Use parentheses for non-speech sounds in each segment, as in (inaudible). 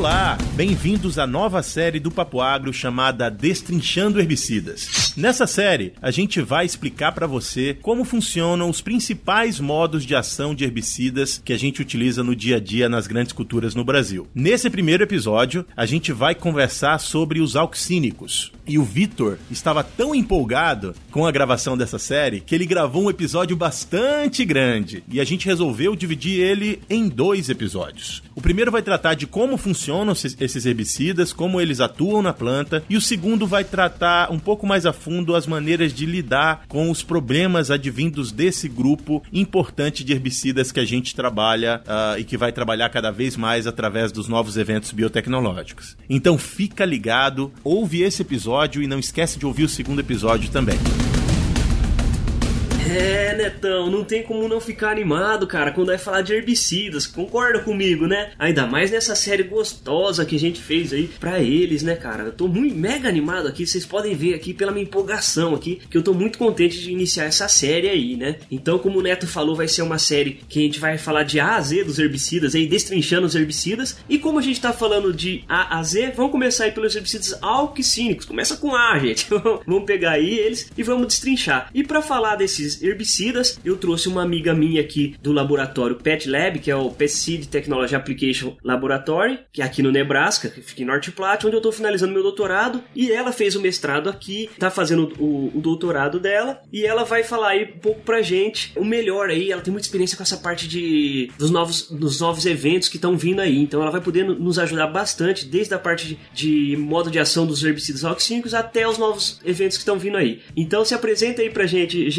Olá, bem-vindos à nova série do Papo Agro chamada Destrinchando Herbicidas. Nessa série, a gente vai explicar para você como funcionam os principais modos de ação de herbicidas que a gente utiliza no dia a dia nas grandes culturas no Brasil. Nesse primeiro episódio, a gente vai conversar sobre os auxínicos. E o Vitor estava tão empolgado com a gravação dessa série que ele gravou um episódio bastante grande e a gente resolveu dividir ele em dois episódios. O primeiro vai tratar de como funcionam esses herbicidas, como eles atuam na planta, e o segundo vai tratar um pouco mais a fundo as maneiras de lidar com os problemas advindos desse grupo importante de herbicidas que a gente trabalha uh, e que vai trabalhar cada vez mais através dos novos eventos biotecnológicos. Então fica ligado, ouve esse episódio e não esquece de ouvir o segundo episódio também. É, Netão, não tem como não ficar animado, cara, quando vai falar de herbicidas. Concorda comigo, né? Ainda mais nessa série gostosa que a gente fez aí para eles, né, cara? Eu tô muito mega animado aqui, vocês podem ver aqui pela minha empolgação aqui, que eu tô muito contente de iniciar essa série aí, né? Então, como o Neto falou, vai ser uma série que a gente vai falar de A a Z dos herbicidas aí, destrinchando os herbicidas. E como a gente tá falando de A a Z, vamos começar aí pelos herbicidas alquicínicos. Começa com A, (laughs) gente. vamos pegar aí eles e vamos destrinchar. E para falar desses herbicidas, eu trouxe uma amiga minha aqui do laboratório Pet Lab, que é o Pesticide Technology Application Laboratory, que é aqui no Nebraska, que fica em North Platte, onde eu estou finalizando meu doutorado, e ela fez o mestrado aqui, está fazendo o, o, doutorado dela, e ela vai falar aí um pouco pra gente o melhor aí, ela tem muita experiência com essa parte de dos novos, dos novos eventos que estão vindo aí, então ela vai poder nos ajudar bastante, desde a parte de, de modo de ação dos herbicidas oxínicos até os novos eventos que estão vindo aí. Então se apresenta aí pra gente,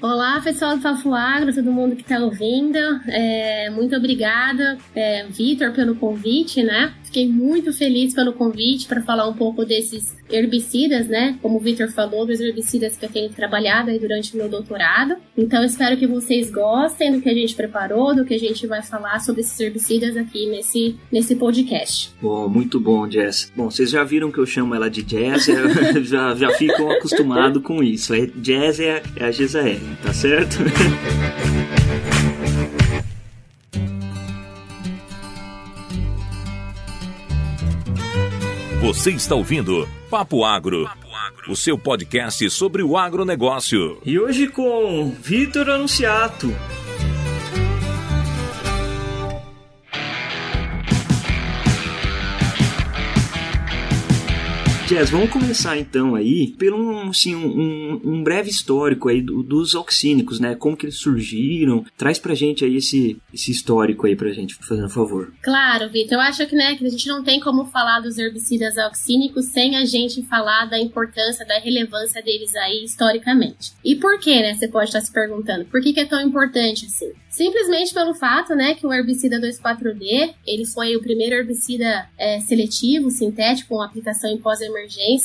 Olá, pessoal do Papo Agro, todo mundo que está ouvindo. É, muito obrigada, é, Vitor, pelo convite, né? Fiquei muito feliz pelo convite para falar um pouco desses herbicidas, né? Como o Victor falou, dos herbicidas que eu tenho trabalhado aí durante o meu doutorado. Então, espero que vocês gostem do que a gente preparou, do que a gente vai falar sobre esses herbicidas aqui nesse, nesse podcast. Bom, muito bom, Jess. Bom, vocês já viram que eu chamo ela de Jess, (laughs) já, já ficam acostumados com isso. É, Jess é, é a Gisaele, tá certo? (laughs) Você está ouvindo Papo Agro, o seu podcast sobre o agronegócio. E hoje com Vitor Anunciato. Jazz, vamos começar então aí pelo assim, um, um breve histórico aí do, dos oxínicos, né? Como que eles surgiram. Traz pra gente aí esse, esse histórico aí pra gente, fazendo favor. Claro, Vitor. Eu acho que, né, que a gente não tem como falar dos herbicidas oxínicos sem a gente falar da importância, da relevância deles aí historicamente. E por que, né? Você pode estar se perguntando. Por que, que é tão importante assim? Simplesmente pelo fato, né, que o herbicida 2,4-D, ele foi o primeiro herbicida é, seletivo, sintético, com aplicação em pós-emergência,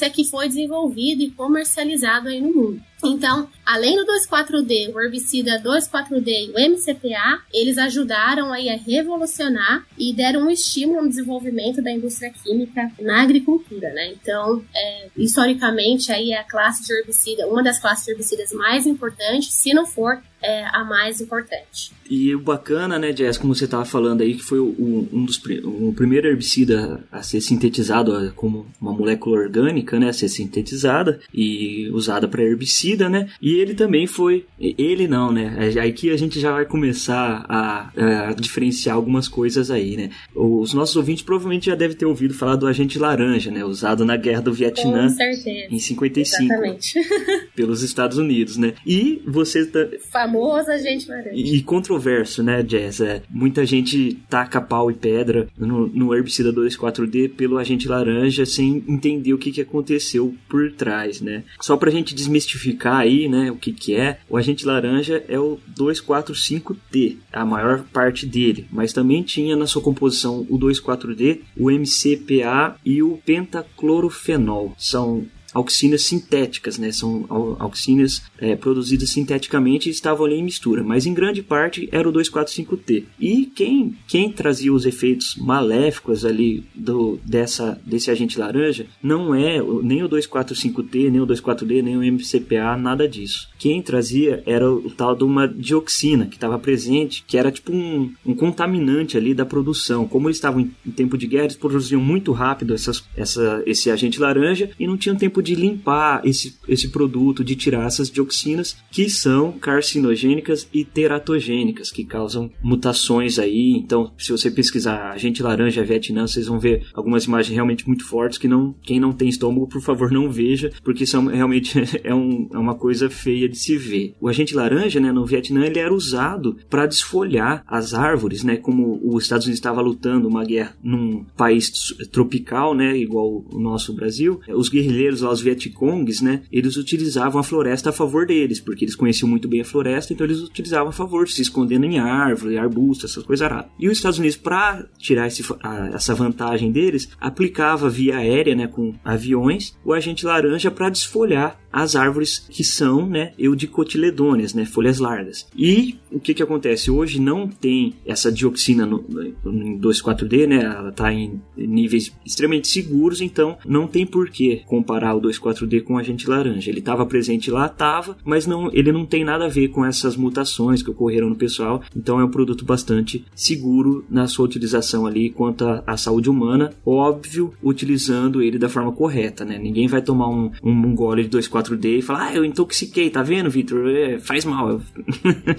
que foi desenvolvido e comercializado aí no mundo. Então, além do 2,4-D, o herbicida 2,4-D e o MCPA, eles ajudaram aí a revolucionar e deram um estímulo no desenvolvimento da indústria química na agricultura, né? Então, é, historicamente, aí é a classe de herbicida, uma das classes de herbicidas mais importantes, se não for é a mais importante. E o bacana, né, Jess, como você estava falando aí, que foi o, um dos o primeiro herbicida a ser sintetizado como uma molécula orgânica, né, a ser sintetizada e usada para herbicida, né? E ele também foi, ele não, né? Aqui a gente já vai começar a, a diferenciar algumas coisas aí, né? Os nossos ouvintes provavelmente já devem ter ouvido falar do agente laranja, né, usado na guerra do Vietnã Com certeza. em 55 Exatamente. (laughs) pelos Estados Unidos, né? E você tá famoso agente laranja. E controverso, né, Jazz? É, muita gente taca pau e pedra no, no herbicida 2,4-D pelo agente laranja sem entender o que, que aconteceu por trás, né? Só pra gente desmistificar aí, né, o que que é, o agente laranja é o 2,4,5-T, a maior parte dele, mas também tinha na sua composição o 2,4-D, o MCPA e o pentaclorofenol. São auxinas sintéticas, né? São auxinas é, produzidas sinteticamente e estavam ali em mistura, mas em grande parte era o 2,4,5-T. E quem, quem trazia os efeitos maléficos ali do, dessa, desse agente laranja não é nem o 2,4,5-T, nem o 2,4-D, nem o MCPA, nada disso. Quem trazia era o tal de uma dioxina que estava presente, que era tipo um, um contaminante ali da produção. Como eles estavam em, em tempo de guerra, eles produziam muito rápido essas, essa, esse agente laranja e não tinham tempo de limpar esse, esse produto, de tirar essas dioxinas que são carcinogênicas e teratogênicas, que causam mutações aí. Então, se você pesquisar agente laranja Vietnã, vocês vão ver algumas imagens realmente muito fortes que não, quem não tem estômago, por favor, não veja, porque são realmente (laughs) é, um, é uma coisa feia de se ver. O agente laranja, né, no Vietnã, ele era usado para desfolhar as árvores, né, como os Estados Unidos estava lutando uma guerra num país tropical, né, igual o nosso Brasil. Os guerrilheiros lá, os Vietcongs, né, eles utilizavam a floresta a favor deles, porque eles conheciam muito bem a floresta, então eles utilizavam a favor, se escondendo em árvore, arbusto, essas coisas aradas. E os Estados Unidos, para tirar esse, a, essa vantagem deles, aplicava via aérea, né, com aviões, o agente laranja para desfolhar as árvores que são, né, eudicotiledôneas, né, folhas largas. E o que que acontece? Hoje não tem essa dioxina no, no, em 2,4-D, né, ela está em níveis extremamente seguros, então não tem por que comparar o 2,4-D com o agente laranja. Ele estava presente lá, estava, mas não, ele não tem nada a ver com essas mutações que ocorreram no pessoal, então é um produto bastante seguro na sua utilização ali quanto à saúde humana, óbvio, utilizando ele da forma correta, né? Ninguém vai tomar um, um gole de 2,4 4D e falar, ah, eu intoxiquei, tá vendo, Victor? É, faz mal.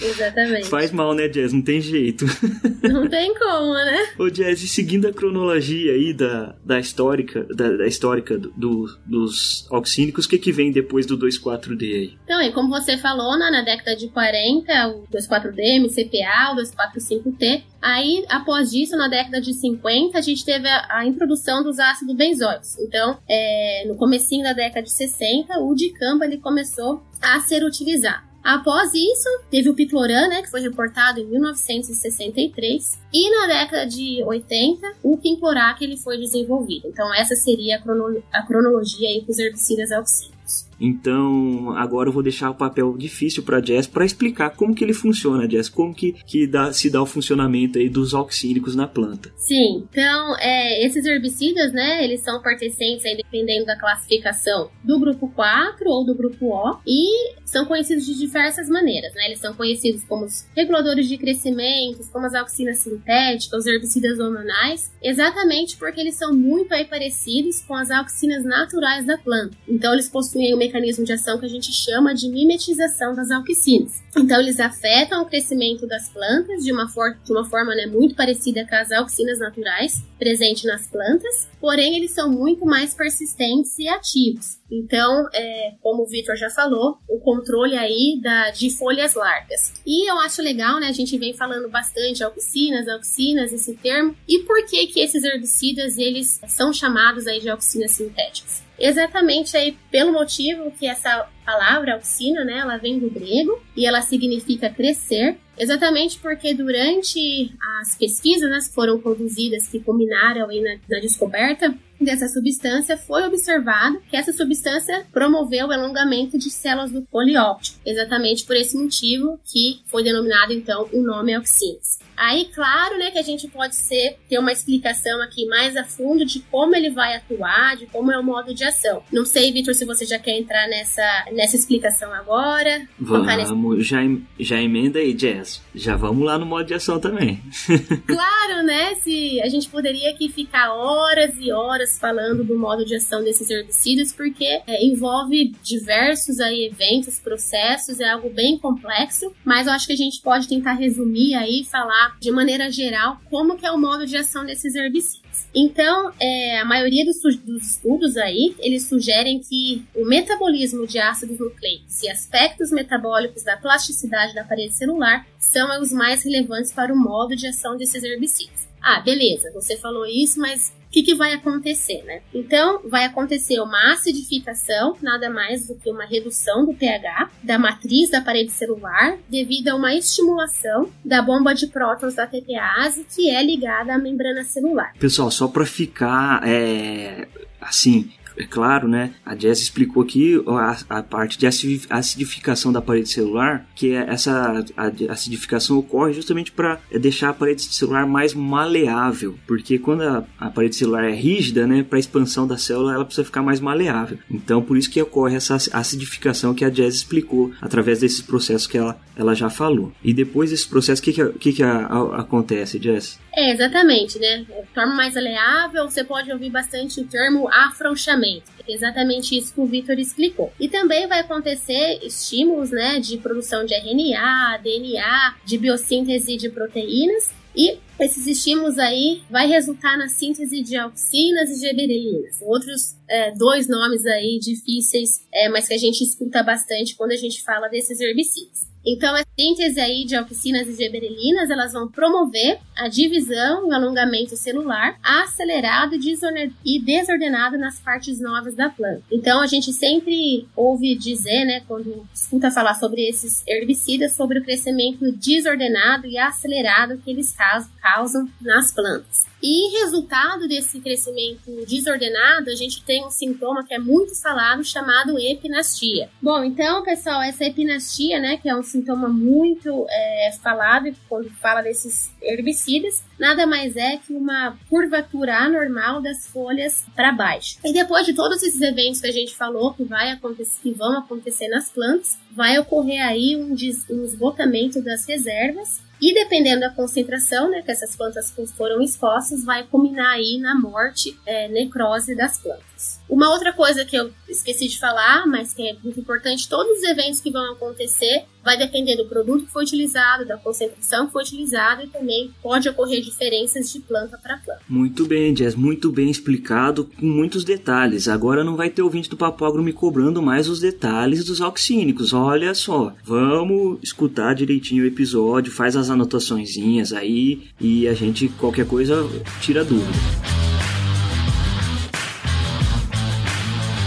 Exatamente. (laughs) faz mal, né, Jazz? Não tem jeito. (laughs) Não tem como, né? Ô, Jazz, e seguindo a cronologia aí da, da histórica, da, da histórica do, dos oxínicos, o que que vem depois do 2,4D aí? Então, e como você falou, né, na década de 40, o 2,4D, MCPA, o 2,4,5T, Aí, após isso, na década de 50, a gente teve a, a introdução dos ácidos benzoicos. Então, é, no comecinho da década de 60, o dicamba ele começou a ser utilizado. Após isso, teve o Picloran, né, que foi reportado em 1963, e na década de 80, o Quinclorac ele foi desenvolvido. Então essa seria a, crono a cronologia aí para os herbicidas auxílios. Então, agora eu vou deixar o papel difícil para Jess para explicar como que ele funciona, Jess, como que, que dá, se dá o funcionamento aí dos auxínicos na planta. Sim, então, é, esses herbicidas, né, eles são pertencentes aí, dependendo da classificação, do grupo 4 ou do grupo O, e são conhecidos de diversas maneiras, né, eles são conhecidos como os reguladores de crescimento, como as auxinas sintéticas, os herbicidas hormonais, exatamente porque eles são muito aí parecidos com as auxinas naturais da planta. Então, eles possuem o mecanismo de ação que a gente chama de mimetização das auxicinas. Então, eles afetam o crescimento das plantas de uma, for de uma forma né, muito parecida com as auxinas naturais presentes nas plantas, porém, eles são muito mais persistentes e ativos. Então, é, como o Victor já falou, o controle aí da, de folhas largas. E eu acho legal, né? A gente vem falando bastante auxinas, auxinas, esse termo. E por que que esses herbicidas, eles são chamados aí de auxinas sintéticas? Exatamente aí pelo motivo que essa palavra auxina, né, ela vem do grego e ela significa crescer, exatamente porque durante as pesquisas né, que foram conduzidas, que culminaram aí na, na descoberta dessa substância, foi observado que essa substância promoveu o alongamento de células do polióptico, exatamente por esse motivo que foi denominado então o nome auxinas. Aí, claro, né, que a gente pode ser, ter uma explicação aqui mais a fundo de como ele vai atuar, de como é o modo de ação. Não sei, Vitor, se você já quer entrar nessa, nessa explicação agora. Vamos, já, já emenda aí, Jess. Já vamos lá no modo de ação também. (laughs) claro, né? Se a gente poderia aqui ficar horas e horas falando do modo de ação desses herbicidas, porque é, envolve diversos aí eventos, processos, é algo bem complexo, mas eu acho que a gente pode tentar resumir aí, falar de maneira geral, como que é o modo de ação desses herbicidas. Então, é, a maioria dos, dos, estudos aí, eles sugerem que o metabolismo de ácidos nucleicos e aspectos metabólicos da plasticidade da parede celular são os mais relevantes para o modo de ação desses herbicidas. Ah, beleza, você falou isso, mas o que, que, vai acontecer, né? Então, vai acontecer uma acidificação, nada mais do que uma redução do pH da matriz da parede celular, devido a uma estimulação da bomba de prótons da TPase, que é ligada à membrana celular. Pessoal, só para ficar é, assim é claro, né? A Jess explicou aqui a, a parte de acidificação da parede celular, que é essa acidificação ocorre justamente para deixar a parede celular mais maleável, porque quando a, a parede celular é rígida, né, para expansão da célula, ela precisa ficar mais maleável. Então, por isso que ocorre essa acidificação que a Jess explicou através desses processos que ela, ela já falou. E depois desse processo, o que, que, que, que a, acontece, Jess? É, exatamente, né? Torna mais maleável, você pode ouvir bastante o termo afrouxamento. É exatamente isso que o Victor explicou. E também vai acontecer estímulos, né, de produção de RNA, DNA, de biossíntese de proteínas, e esses estímulos aí vai resultar na síntese de auxinas e gibberelinas. Outros é, dois nomes aí difíceis, é, mas que a gente escuta bastante quando a gente fala desses herbicidas. Então, a síntese aí de auxinas e gibberelinas, elas vão promover a divisão e o alongamento celular acelerado e desordenado nas partes novas da planta. Então, a gente sempre ouve dizer, né, quando escuta falar sobre esses herbicidas, sobre o crescimento desordenado e acelerado que eles causam nas plantas. E resultado desse crescimento desordenado, a gente tem um sintoma que é muito falado chamado epinastia. Bom, então, pessoal, essa epinastia, né, que é um sintoma muito é, falado quando fala desses herbicidas, nada mais é que uma curvatura anormal das folhas para baixo. E depois de todos esses eventos que a gente falou que vai acontecer, que vão acontecer nas plantas, vai ocorrer aí um, des, um esgotamento das reservas e dependendo da concentração né, que essas plantas foram expostas, vai culminar aí na morte, é, necrose das plantas. Uma outra coisa que eu esqueci de falar, mas que é muito importante, todos os eventos que vão acontecer vai depender do produto que foi utilizado, da concentração que foi utilizada e também pode ocorrer diferenças de planta para planta. Muito bem, Jess, muito bem explicado, com muitos detalhes. Agora não vai ter ouvinte do Papo me cobrando mais os detalhes dos auxínicos. Olha só, vamos escutar direitinho o episódio, faz as anotaçõezinhas aí e a gente, qualquer coisa, tira dúvida.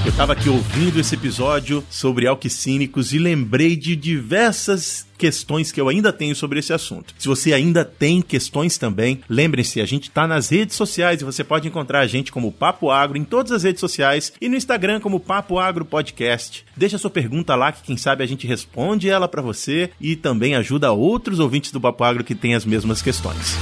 Eu estava aqui ouvindo esse episódio sobre alquicínicos e lembrei de diversas questões que eu ainda tenho sobre esse assunto. Se você ainda tem questões também, lembrem-se, a gente está nas redes sociais e você pode encontrar a gente como Papo Agro em todas as redes sociais e no Instagram como Papo Agro Podcast. Deixa sua pergunta lá que quem sabe a gente responde ela para você e também ajuda outros ouvintes do Papo Agro que têm as mesmas questões.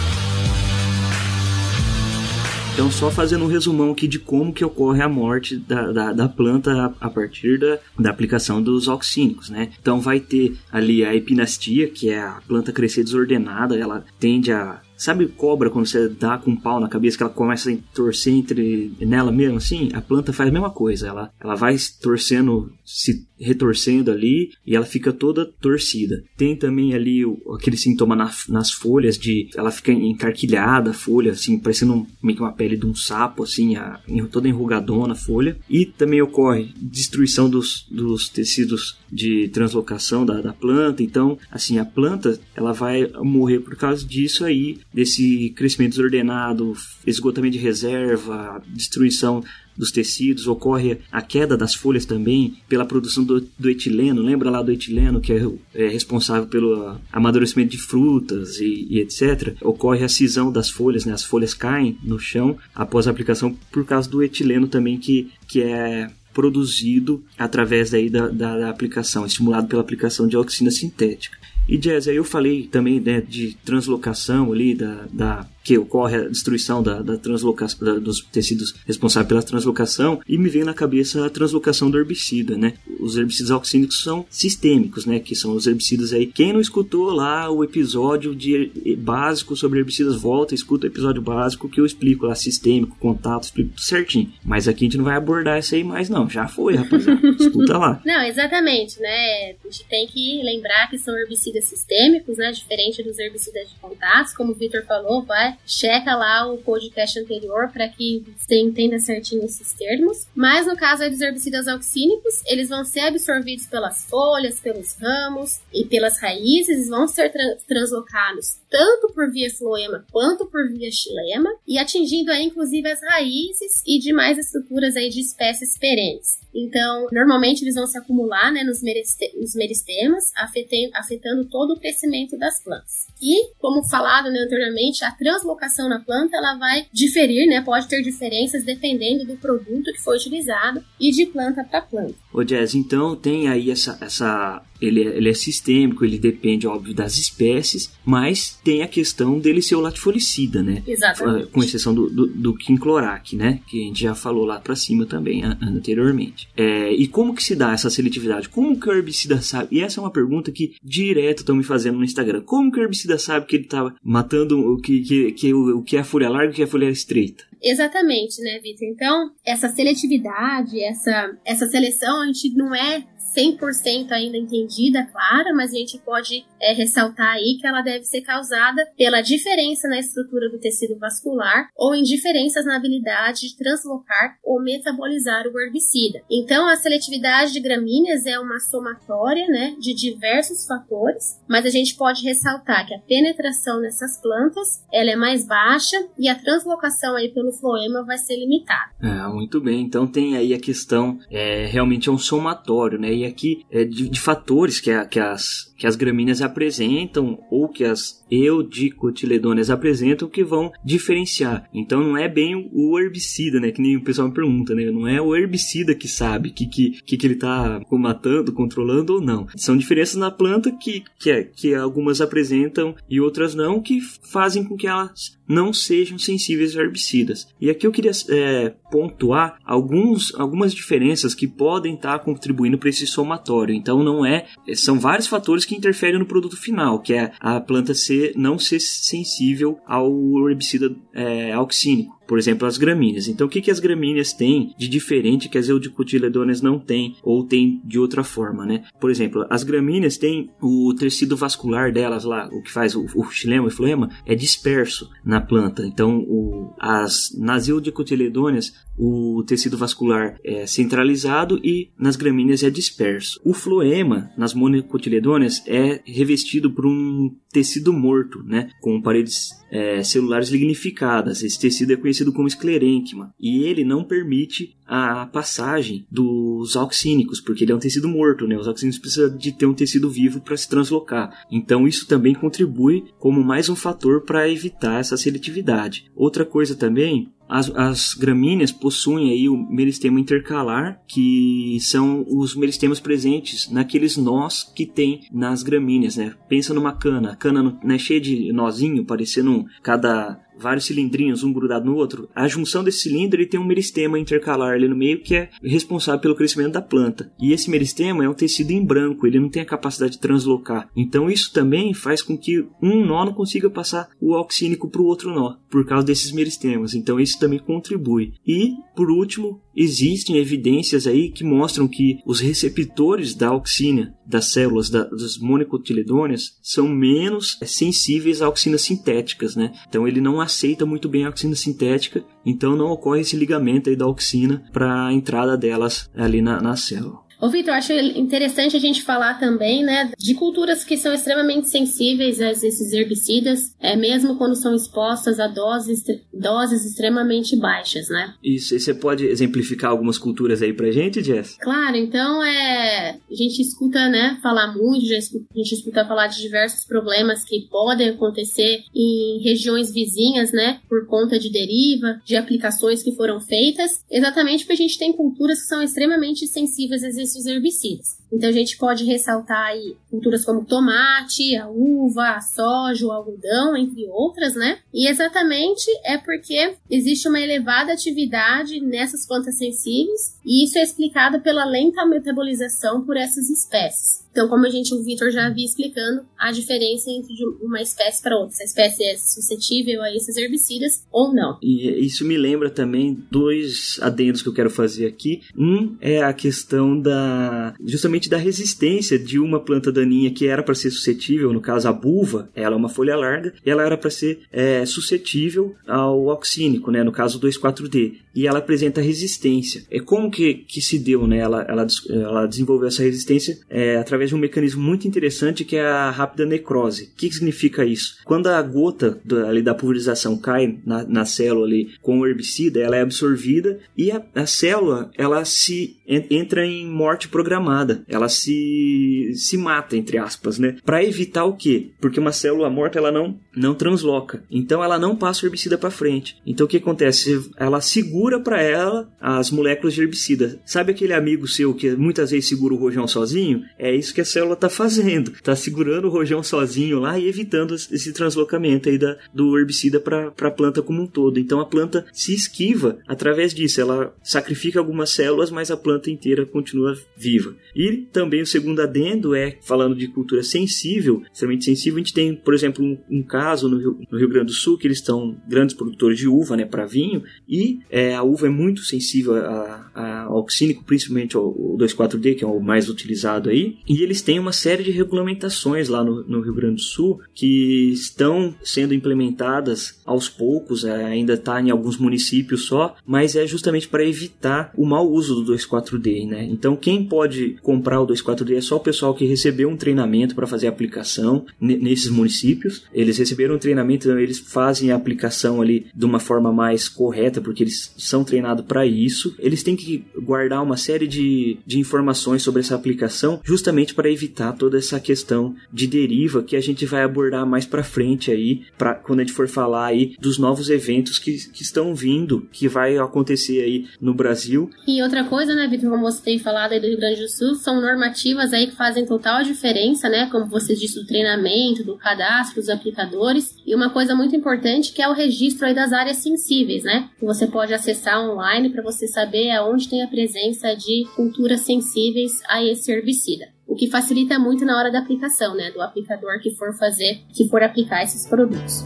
Então, só fazendo um resumão aqui de como que ocorre a morte da, da, da planta a, a, partir da, da aplicação dos auxínicos, né? Então, vai ter ali a epinastia, que é a planta crescer desordenada, ela tende a Sabe cobra quando você dá com um pau na cabeça que ela começa a torcer entre nela mesmo assim? A planta faz a mesma coisa. Ela, ela vai torcendo, se retorcendo ali e ela fica toda torcida. Tem também ali o, aquele sintoma na, nas folhas de ela fica encarquilhada a folha, assim, parecendo meio que uma pele de um sapo, assim, a, toda enrugadona a folha. E também ocorre destruição dos, dos tecidos de translocação da, da planta. Então, assim, a planta ela vai morrer por causa disso aí desse crescimento desordenado, esgotamento de reserva, destruição dos tecidos, ocorre a queda das folhas também pela produção do, do etileno. Lembra lá do etileno que é, é responsável pelo amadurecimento de frutas e, e, etc. Ocorre a cisão das folhas, né? as folhas caem no chão após a aplicação por causa do etileno também que, que é produzido através daí da, da, da aplicação, estimulado pela aplicação de auxina sintética. E Jazz, aí eu falei também né, de translocação ali, da, da que ocorre a destruição da, da translocação da, dos tecidos responsáveis pela translocação e me vem na cabeça a translocação do herbicida, né? Os herbicidas auxínicos são sistêmicos, né? Que são os herbicidas aí. Quem não escutou lá o episódio de básico sobre herbicidas, volta, escuta o episódio básico que eu explico lá sistêmico, contato, explico tudo certinho. Mas aqui a gente não vai abordar isso aí mais não. Já foi, rapaziada. (laughs) escuta lá. Não, exatamente, né? A gente tem que lembrar que são herbicidas sistêmicos, né? Diferente dos herbicidas de contatos, como o Victor falou, vai checa lá o podcast anterior para que você entenda certinho esses termos. Mas no caso dos herbicidas auxínicos, eles vão ser absorvidos pelas folhas, pelos ramos e pelas raízes, vão ser tra translocados tanto por via floema quanto por via xilema e atingindo aí inclusive as raízes e demais estruturas aí de espécies perenes. Então, normalmente eles vão se acumular né, nos, meriste nos meristemas, afetando, afetando todo o crescimento das plantas. E, como falado né, anteriormente, a translocação na planta ela vai diferir, né, pode ter diferenças dependendo do produto que foi utilizado e de planta para planta. Ô Jazz, então tem aí essa, essa ele é, ele é sistêmico, ele depende, óbvio, das espécies, mas tem a questão dele ser o latifolicida, né? Exatamente. Com exceção do, do, do quinclorac, né? Que a gente já falou lá para cima também, anteriormente. É, e como que se dá essa seletividade? Como que o herbicida sabe? E essa é uma pergunta que direto estão me fazendo no Instagram. Como que o herbicida sabe que ele tá matando o que, que, que, o, o que é a folha larga e o que é a folha estreita? Exatamente, né, Vitor? Então, essa seletividade, essa, essa seleção, a gente não é 100% ainda entendida, clara, mas a gente pode é, ressaltar aí que ela deve ser causada pela diferença na estrutura do tecido vascular ou em diferenças na habilidade de translocar ou metabolizar o herbicida. Então, a seletividade de gramíneas é uma somatória né, de diversos fatores, mas a gente pode ressaltar que a penetração nessas plantas ela é mais baixa e a translocação aí pelo floema vai ser limitada. Ah, muito bem. Então tem aí a questão, é, realmente é um somatório, né? Aqui é, de, de, fatores que, a, que, as, que as gramíneas apresentam ou que as eudicotiledôneas apresentam que vão diferenciar. Então não é bem o herbicida, né? Que nem o pessoal me pergunta, né? Não é o herbicida que sabe que, que, que, ele está matando, controlando ou não. São diferenças na planta que, que, é, que algumas apresentam e outras não, que fazem com que elas não sejam sensíveis a herbicidas. E aqui eu queria é, pontuar alguns, algumas diferenças que podem estar tá contribuindo para esse somatório. Então não é, são vários fatores que interferem no produto final, que é a planta ser não ser sensível ao herbicida é, auxínico por exemplo, as gramíneas. Então, o que, que as gramíneas têm de diferente que as eudicotiledôneas não têm ou têm de outra forma, né? Por exemplo, as gramíneas têm o tecido vascular delas lá, o que faz o, o xilema e floema, é disperso na planta. Então, o, as, nas eudicotiledôneas, o tecido vascular é centralizado e nas gramíneas é disperso. O floema, nas monocotiledôneas, é revestido por um tecido morto, né, com paredes é, celulares lignificadas. Esse tecido é conhecido como esclerênquima e ele não permite a passagem dos auxínicos, porque ele é um tecido morto, né? Os auxínicos precisam de ter um tecido vivo para se translocar. Então isso também contribui como mais um fator para evitar essa seletividade. Outra coisa também as, as, gramíneas possuem aí o meristema intercalar, que são os meristemas presentes naqueles nós que tem nas gramíneas, né? Pensa numa cana, a cana não é cheia de nozinho, parecendo cada vários cilindrinhos, um grudado no outro, a junção desse cilindro ele tem um meristema intercalar ali no meio que é responsável pelo crescimento da planta. E esse meristema é um tecido em branco, ele não tem a capacidade de translocar. Então isso também faz com que um nó não consiga passar o oxínico para o outro nó, por causa desses meristemas. Então isso também contribui. E, por último, existem evidências aí que mostram que os receptores da auxina das células da, das monocotiledôneas são menos sensíveis a auxinas sintéticas, né? Então ele não aceita muito bem a auxina sintética, então não ocorre esse ligamento aí da auxina para a entrada delas ali na, na célula. Ô, Vitor, acho interessante a gente falar também, né, de culturas que são extremamente sensíveis a esses herbicidas, é, mesmo quando são expostas a doses, doses extremamente baixas, né? Isso, e você pode exemplificar algumas culturas aí pra gente, Jess? Claro, então é. A gente escuta, né, falar muito, já escuta, a gente escuta falar de diversos problemas que podem acontecer em regiões vizinhas, né, por conta de deriva, de aplicações que foram feitas, exatamente porque a gente tem culturas que são extremamente sensíveis a esses esses herbicidas. Então a gente pode ressaltar aí culturas como tomate, a uva, a soja, o algodão, entre outras, né? E exatamente é porque existe uma elevada atividade nessas plantas sensíveis e isso é explicado pela lenta metabolização por essas espécies. Então, como a gente, o Vitor já havia explicando, a diferença entre uma espécie para outra. Se a espécie é suscetível a esses herbicidas ou não. E isso me lembra também dois adendos que eu quero fazer aqui. Um é a questão da justamente da resistência de uma planta daninha que era para ser suscetível, no caso a buva, ela é uma folha larga, ela era para ser é, suscetível ao oxínico, né, no caso 2,4-D, e ela apresenta resistência. É como que, que se deu, né? Ela, ela, ela desenvolveu essa resistência é, através de um mecanismo muito interessante que é a rápida necrose. O que, que significa isso? Quando a gota ali da pulverização cai na, na célula ali com o herbicida, ela é absorvida e a, a célula ela se entra em morte programada. Ela se, se mata, entre aspas, né? Para evitar o quê? Porque uma célula morta ela não, não transloca. Então ela não passa o herbicida para frente. Então o que acontece? Ela segura para ela as moléculas de herbicida. Sabe aquele amigo seu que muitas vezes segura o rojão sozinho? É isso que a célula está fazendo. Está segurando o rojão sozinho lá e evitando esse translocamento aí da, do herbicida para a planta como um todo. Então a planta se esquiva através disso. Ela sacrifica algumas células, mas a planta inteira continua viva. E também o segundo adendo é, falando de cultura sensível, extremamente sensível, a gente tem, por exemplo, um, um caso no Rio, no Rio, Grande do Sul, que eles estão grandes produtores de uva, né, para vinho, e é, a uva é muito sensível a, a, ao oxínico, principalmente ao, ao 2,4-D, que é o mais utilizado aí, e eles têm uma série de regulamentações lá no, no Rio Grande do Sul que estão sendo implementadas aos poucos, é, ainda está em alguns municípios só, mas é justamente para evitar o mau uso do 2,4-D, né? Então quem pode comprar o 2,4-D é só o pessoal que recebeu um treinamento para fazer a aplicação nesses municípios. Eles receberam um treinamento, então eles fazem a aplicação ali de uma forma mais correta, porque eles são treinados para isso. Eles têm que guardar uma série de, de informações sobre essa aplicação, justamente para evitar toda essa questão de deriva que a gente vai abordar mais para frente aí, para quando a gente for falar aí dos novos eventos que, que estão vindo, que vai acontecer aí no Brasil. E outra coisa, né, Vitor, como você tem falado aí do Rio Grande do Sul, são normativas aí que fazem total diferença, né, como você disse, do treinamento, do cadastro, dos aplicadores. E uma coisa muito importante que é o registro aí das áreas sensíveis, né, que você pode acessar online para você saber aonde tem a presença de culturas sensíveis a esse herbicida o que facilita muito na hora da aplicação, né, do aplicador que for fazer, que for aplicar esses produtos.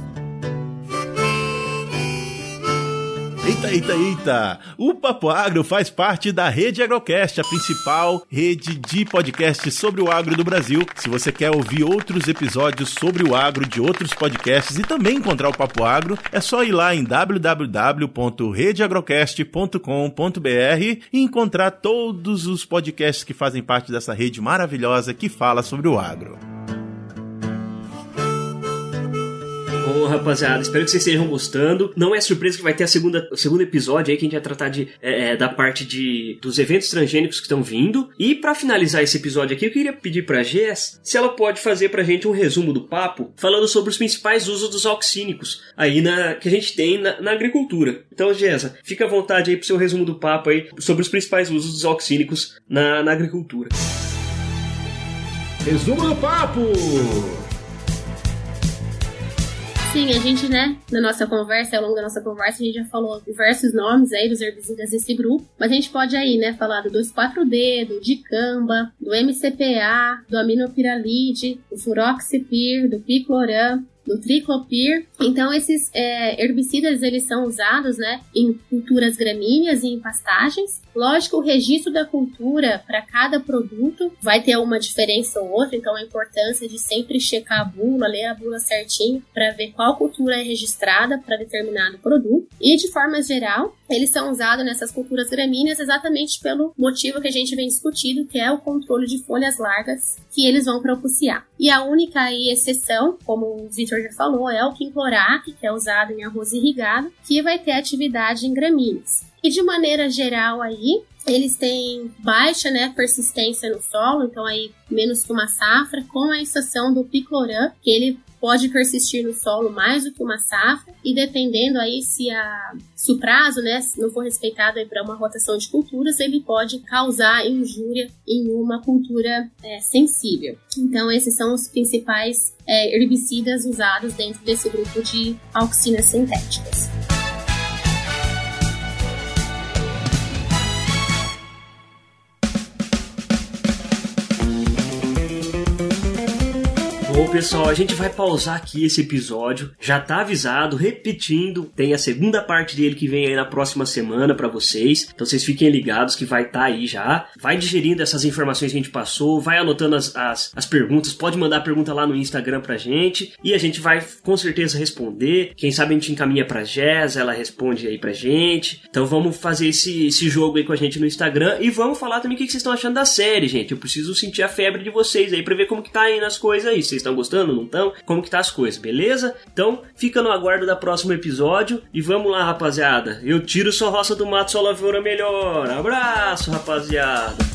Eita, eita, eita! O Papo Agro faz parte da Rede Agrocast, a principal rede de podcasts sobre o agro do Brasil. Se você quer ouvir outros episódios sobre o agro de outros podcasts e também encontrar o Papo Agro, é só ir lá em www.redeagrocast.com.br e encontrar todos os podcasts que fazem parte dessa rede maravilhosa que fala sobre o agro. Bom, rapaziada, espero que vocês estejam gostando. Não é surpresa que vai ter a segunda, o segundo episódio aí que a gente vai tratar de, é, é da parte de, dos eventos transgênicos que estão vindo. E para finalizar esse episódio aqui, eu queria pedir pra Jess se ela pode fazer pra gente um resumo do papo falando sobre os principais usos dos auxínicos aí na, que a gente tem na, na agricultura. Então, Jess, fica à vontade aí pro seu resumo do papo aí sobre os principais usos dos auxínicos na, na agricultura. Resumo do papo! Sim, a gente, né, na nossa conversa, ao longo da nossa conversa, a gente já falou diversos nomes aí dos herbicidas desse grupo, mas a gente pode aí, né, falar do 2,4-D, do dicamba, do MCPA, do aminopiralide, do furoxipir, do picloram, do triclopir. Então esses é, herbicidas eles são usados, né, em culturas gramíneas e em pastagens. Lógico, o registro da cultura para cada produto vai ter uma diferença ou outra, então a importância de sempre checar a bula, ler a bula certinho para ver qual cultura é registrada para determinado produto. E de forma geral, eles são usados nessas culturas gramíneas exatamente pelo motivo que a gente vem discutindo, que é o controle de folhas largas que eles vão propiciar. E a única exceção, como o Vitor já falou, é o quinclorac, que é usado em arroz irrigado, que vai ter atividade em gramíneas. E de maneira geral aí, eles têm baixa né, persistência no solo, então aí menos que uma safra, com a exceção do picloram, que ele pode persistir no solo mais do que uma safra e dependendo aí se, a, se o prazo né, não for respeitado para uma rotação de culturas, ele pode causar injúria em uma cultura é, sensível. Então esses são os principais é, herbicidas usados dentro desse grupo de auxinas sintéticas. Bom, pessoal, a gente vai pausar aqui esse episódio. Já tá avisado, repetindo, tem a segunda parte dele que vem aí na próxima semana para vocês. Então vocês fiquem ligados que vai estar tá aí já. Vai digerindo essas informações que a gente passou, vai anotando as, as, as perguntas, pode mandar pergunta lá no Instagram pra gente e a gente vai com certeza responder. Quem sabe a gente encaminha pra Jess, ela responde aí pra gente. Então vamos fazer esse, esse jogo aí com a gente no Instagram e vamos falar também o que vocês estão achando da série, gente. Eu preciso sentir a febre de vocês aí pra ver como que tá aí nas coisas aí. Vocês estão gostando, não estão? Como que tá as coisas, beleza? Então, fica no aguardo da próximo episódio e vamos lá, rapaziada. Eu tiro sua roça do mato, sua lavoura melhor. Abraço, rapaziada.